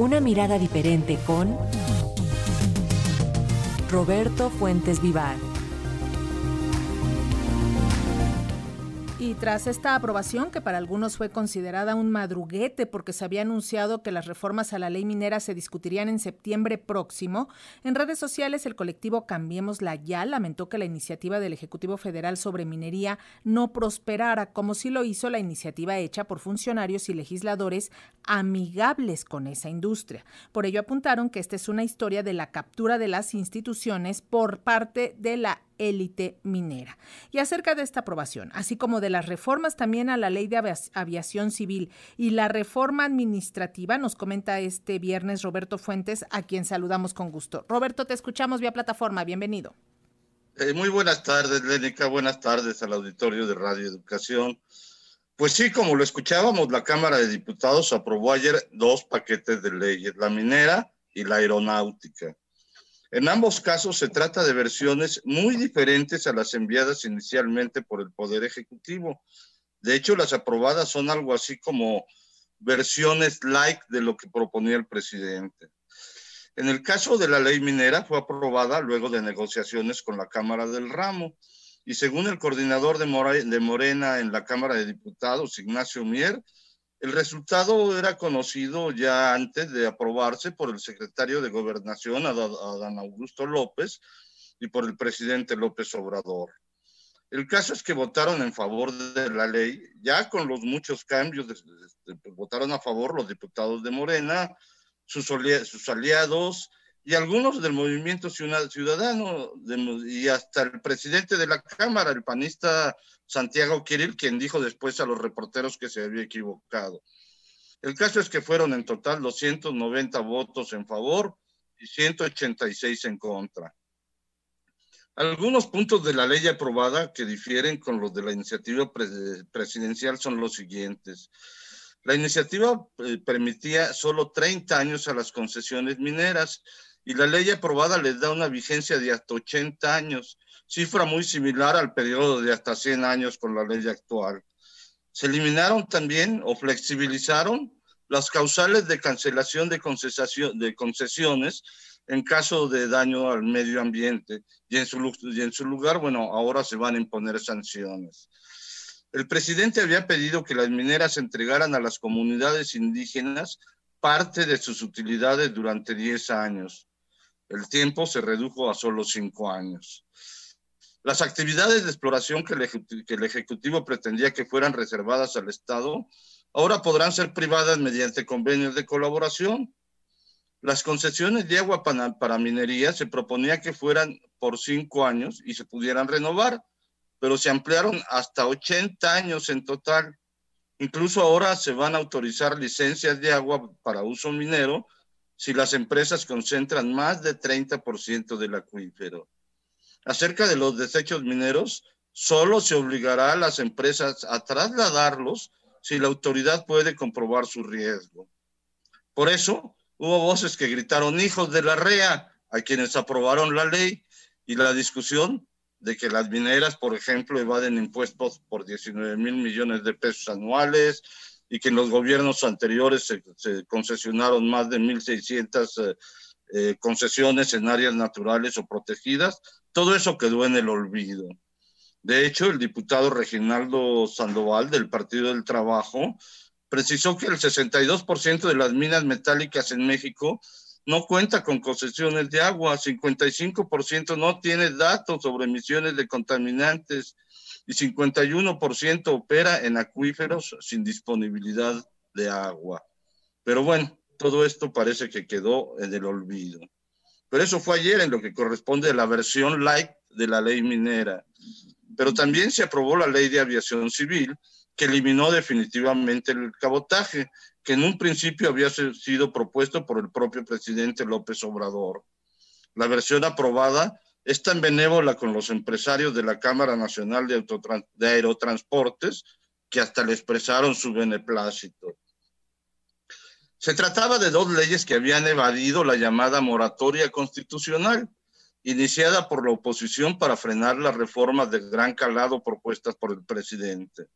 Una mirada diferente con Roberto Fuentes Vivar. Y tras esta aprobación, que para algunos fue considerada un madruguete porque se había anunciado que las reformas a la ley minera se discutirían en septiembre próximo, en redes sociales el colectivo Cambiemos la Ya lamentó que la iniciativa del Ejecutivo Federal sobre minería no prosperara, como sí lo hizo la iniciativa hecha por funcionarios y legisladores amigables con esa industria. Por ello apuntaron que esta es una historia de la captura de las instituciones por parte de la élite minera. Y acerca de esta aprobación, así como de las reformas también a la ley de aviación civil y la reforma administrativa, nos comenta este viernes Roberto Fuentes, a quien saludamos con gusto. Roberto, te escuchamos vía plataforma, bienvenido. Eh, muy buenas tardes, Lénica, buenas tardes al auditorio de Radio Educación. Pues sí, como lo escuchábamos, la Cámara de Diputados aprobó ayer dos paquetes de leyes, la minera y la aeronáutica. En ambos casos se trata de versiones muy diferentes a las enviadas inicialmente por el Poder Ejecutivo. De hecho, las aprobadas son algo así como versiones like de lo que proponía el presidente. En el caso de la ley minera fue aprobada luego de negociaciones con la Cámara del Ramo y según el coordinador de, Morena en la Cámara de Diputados, Ignacio Mier, el resultado era conocido ya antes de aprobarse por el secretario de Gobernación, Adán Augusto López, y por el presidente López Obrador. El caso es que votaron en favor de la ley, ya con los muchos cambios, votaron a favor los diputados de Morena, sus aliados y algunos del movimiento ciudadano y hasta el presidente de la Cámara, el panista Santiago Kirill, quien dijo después a los reporteros que se había equivocado. El caso es que fueron en total 290 votos en favor y 186 en contra. Algunos puntos de la ley aprobada que difieren con los de la iniciativa presidencial son los siguientes. La iniciativa eh, permitía solo 30 años a las concesiones mineras y la ley aprobada les da una vigencia de hasta 80 años cifra muy similar al periodo de hasta 100 años con la ley actual. Se eliminaron también o flexibilizaron las causales de cancelación de, de concesiones en caso de daño al medio ambiente y en, su, y en su lugar, bueno, ahora se van a imponer sanciones. El presidente había pedido que las mineras entregaran a las comunidades indígenas parte de sus utilidades durante 10 años. El tiempo se redujo a solo 5 años. Las actividades de exploración que el, Ejecutivo pretendía que fueran reservadas al Estado, ahora podrán ser privadas mediante convenios de colaboración. Las concesiones de agua para, para, minería se proponía que fueran por cinco años y se pudieran renovar, pero se ampliaron hasta 80 años en total. Incluso ahora se van a autorizar licencias de agua para uso minero si las empresas concentran más de 30% del acuífero acerca de los desechos mineros, solo se obligará a las empresas a trasladarlos si la autoridad puede comprobar su riesgo. Por eso, hubo voces que gritaron hijos de la REA a quienes aprobaron la ley y la discusión de que las mineras, por ejemplo, evaden impuestos por 19 mil millones de pesos anuales y que en los gobiernos anteriores se, concesionaron más de 1.600 eh, eh, concesiones en áreas naturales o protegidas, todo eso quedó en el olvido. De hecho, el diputado Reginaldo Sandoval del Partido del Trabajo precisó que el 62% de las minas metálicas en México no cuenta con concesiones de agua, 55% no tiene datos sobre emisiones de contaminantes y 51% opera en acuíferos sin disponibilidad de agua. Pero bueno, todo esto parece que quedó en el olvido. Pero eso fue ayer en lo que corresponde a la versión light de la ley minera. Pero también se aprobó la ley de aviación civil, que eliminó definitivamente el cabotaje, que en un principio había sido propuesto por el propio presidente López Obrador. La versión aprobada es tan benévola con los empresarios de la Cámara Nacional de, de Aerotransportes que hasta le expresaron su beneplácito. Se trataba de dos leyes que habían evadido la llamada moratoria constitucional, iniciada por la oposición para frenar las reformas de gran calado propuestas por el presidente.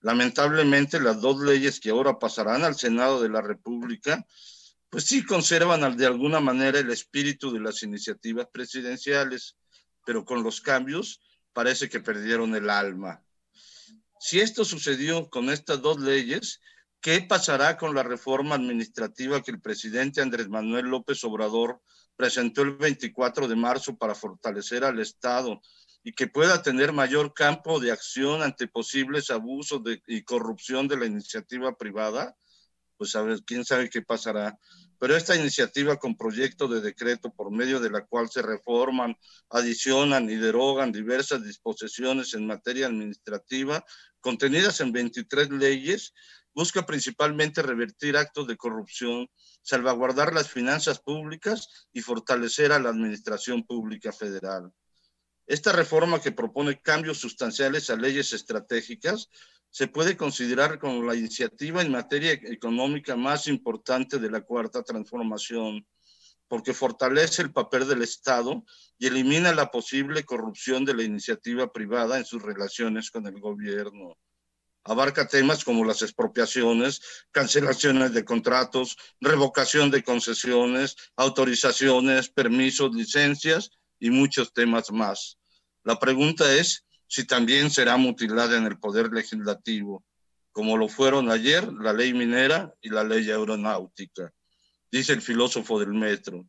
Lamentablemente, las dos leyes que ahora pasarán al Senado de la República, pues sí conservan de alguna manera el espíritu de las iniciativas presidenciales, pero con los cambios parece que perdieron el alma. Si esto sucedió con estas dos leyes, ¿qué pasará con la reforma administrativa que el presidente Andrés Manuel López Obrador presentó el 24 de marzo para fortalecer al Estado y que pueda tener mayor campo de acción ante posibles abusos y corrupción de la iniciativa privada, pues a quién sabe qué pasará. Pero esta iniciativa con proyecto de decreto por medio de la cual se reforman, adicionan y derogan diversas disposiciones en materia administrativa contenidas en 23 leyes, busca principalmente revertir actos de corrupción, salvaguardar las finanzas públicas y fortalecer a la administración pública federal. Esta reforma que propone cambios sustanciales a leyes estratégicas se puede considerar como la iniciativa en materia económica más importante de la cuarta transformación, porque fortalece el papel del Estado y elimina la posible corrupción de la iniciativa privada en sus relaciones con el gobierno abarca temas como las expropiaciones, cancelaciones de contratos, revocación de concesiones, autorizaciones, permisos, licencias y muchos temas más. La pregunta es si también será mutilada en el poder legislativo, como lo fueron ayer la ley minera y la ley aeronáutica. Dice el filósofo del metro,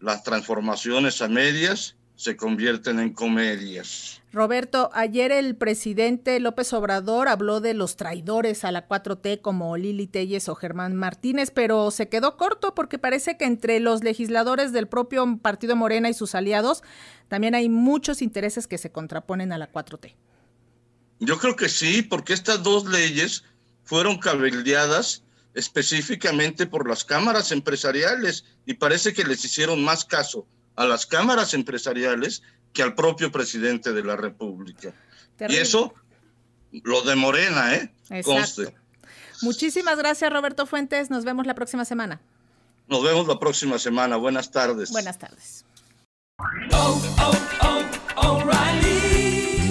las transformaciones a medias se convierten en comedias. Roberto, ayer el presidente López Obrador habló de los traidores a la 4T como Lili Telles o Germán Martínez, pero se quedó corto porque parece que entre los legisladores del propio Partido Morena y sus aliados también hay muchos intereses que se contraponen a la 4T. Yo creo que sí, porque estas dos leyes fueron cabildeadas específicamente por las cámaras empresariales y parece que les hicieron más caso a las cámaras empresariales que al propio presidente de la República. Y eso, lo de Morena, ¿eh? Conste. Muchísimas gracias, Roberto Fuentes. Nos vemos la próxima semana. Nos vemos la próxima semana. Buenas tardes. Buenas tardes. Oh, oh, oh,